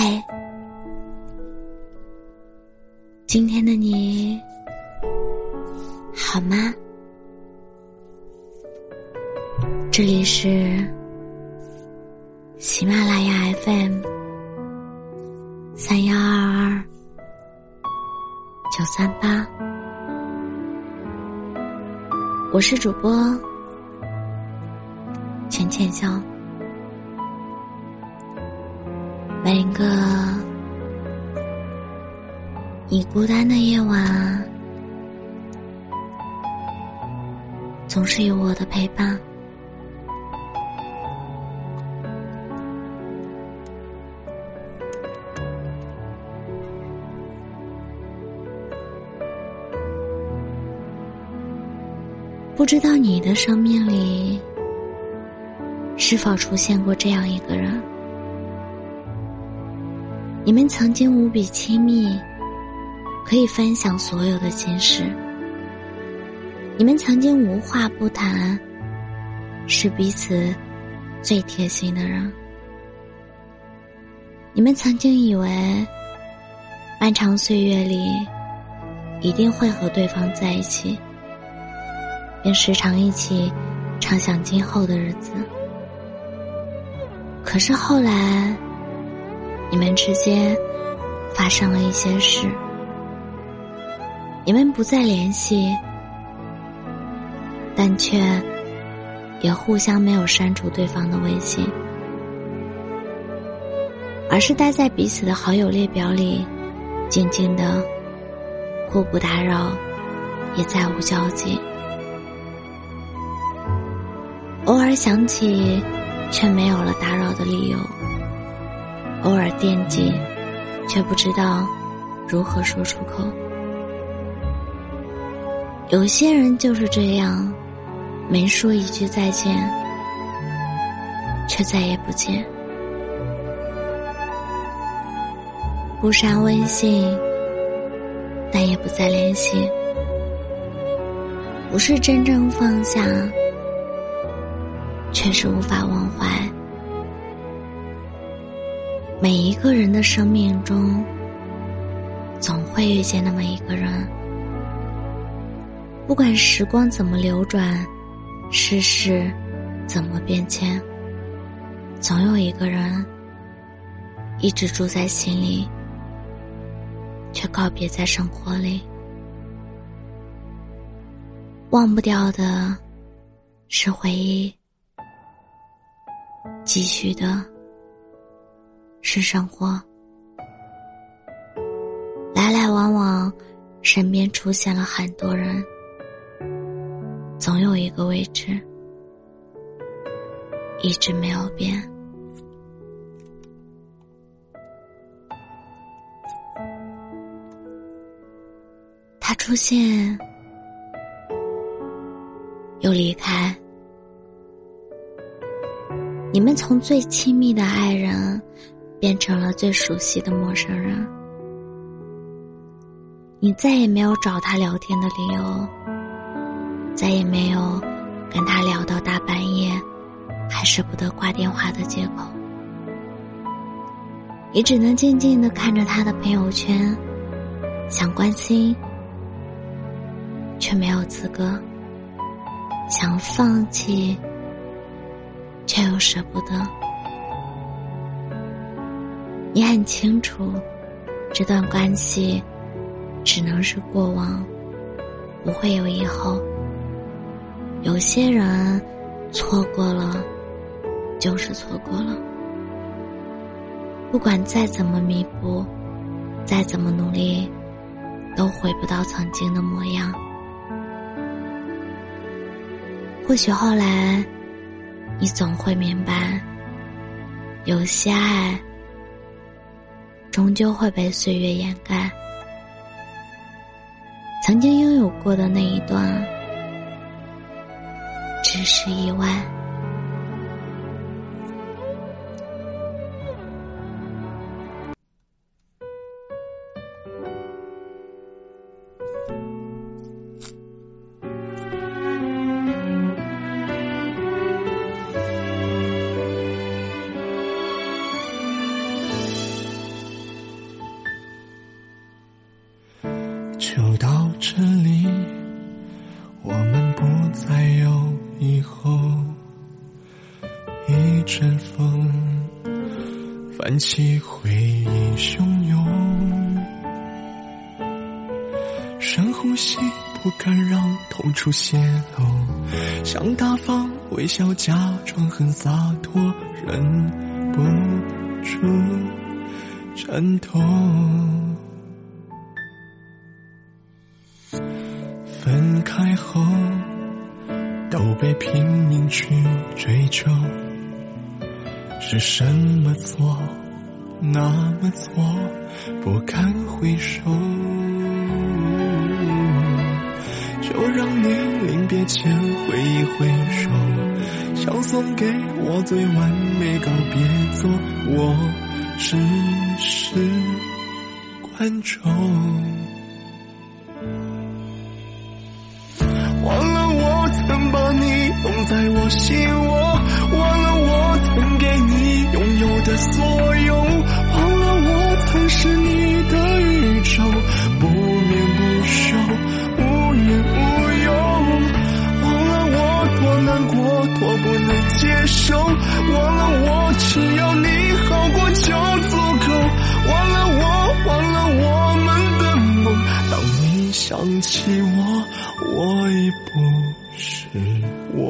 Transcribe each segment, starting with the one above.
嗨，今天的你好吗？这里是喜马拉雅 FM 三幺二二九三八，我是主播浅浅笑。每个你孤单的夜晚，总是有我的陪伴。不知道你的生命里是否出现过这样一个人？你们曾经无比亲密，可以分享所有的心事。你们曾经无话不谈，是彼此最贴心的人。你们曾经以为，漫长岁月里一定会和对方在一起。并时常一起畅想今后的日子。可是后来，你们之间发生了一些事，你们不再联系，但却也互相没有删除对方的微信，而是待在彼此的好友列表里，静静的，互不打扰，也再无交集。偶尔想起，却没有了打扰的理由；偶尔惦记，却不知道如何说出口。有些人就是这样，没说一句再见，却再也不见；不删微信，但也不再联系。不是真正放下。却是无法忘怀。每一个人的生命中，总会遇见那么一个人。不管时光怎么流转，世事怎么变迁，总有一个人一直住在心里，却告别在生活里。忘不掉的是回忆。继续的是生活，来来往往，身边出现了很多人，总有一个位置一直没有变。他出现，又离开。你们从最亲密的爱人，变成了最熟悉的陌生人。你再也没有找他聊天的理由，再也没有跟他聊到大半夜还舍不得挂电话的借口。你只能静静的看着他的朋友圈，想关心，却没有资格；想放弃。却又舍不得。你很清楚，这段关系只能是过往，不会有以后。有些人错过了，就是错过了。不管再怎么弥补，再怎么努力，都回不到曾经的模样。或许后来。你总会明白，有些爱终究会被岁月掩盖。曾经拥有过的那一段，只是意外。一阵风泛起回忆汹涌，深呼吸，不敢让痛处泄露，想大方微笑，假装很洒脱，忍不住颤抖。分开后，都被拼命去追求。是什么错，那么错，不堪回首。就让你临别前挥一挥手，想送给我最完美告别作，我只是观众。忘了我曾把你拥在我心窝，所有，忘了我曾是你的宇宙，不眠不休，无怨无忧。忘了我多难过，多不能接受，忘了我只要你好过就足够。忘了我，忘了我们的梦。当你想起我，我已不是我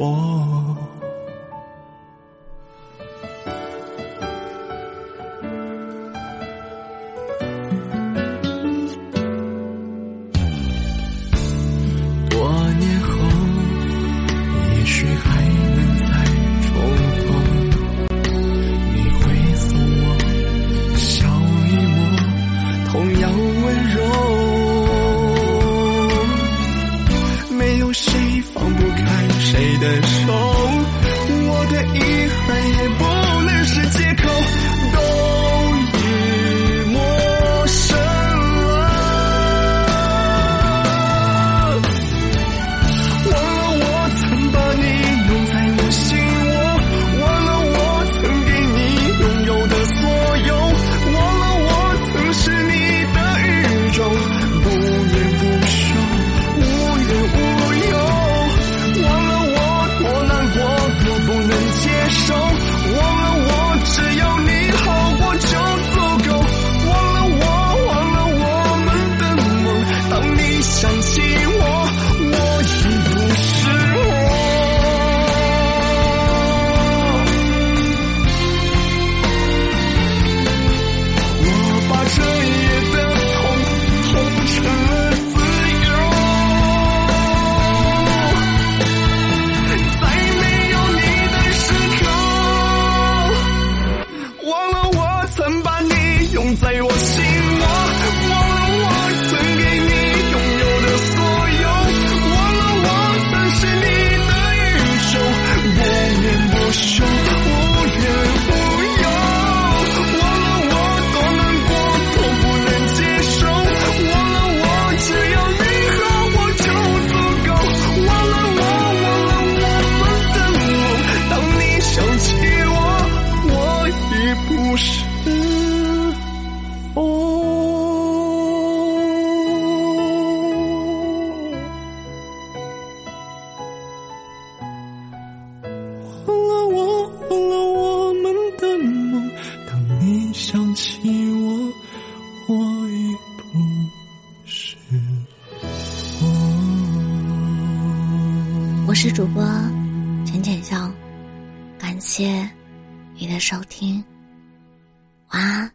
想起我，我已不是我。我是主播浅浅笑，感谢你的收听，晚安。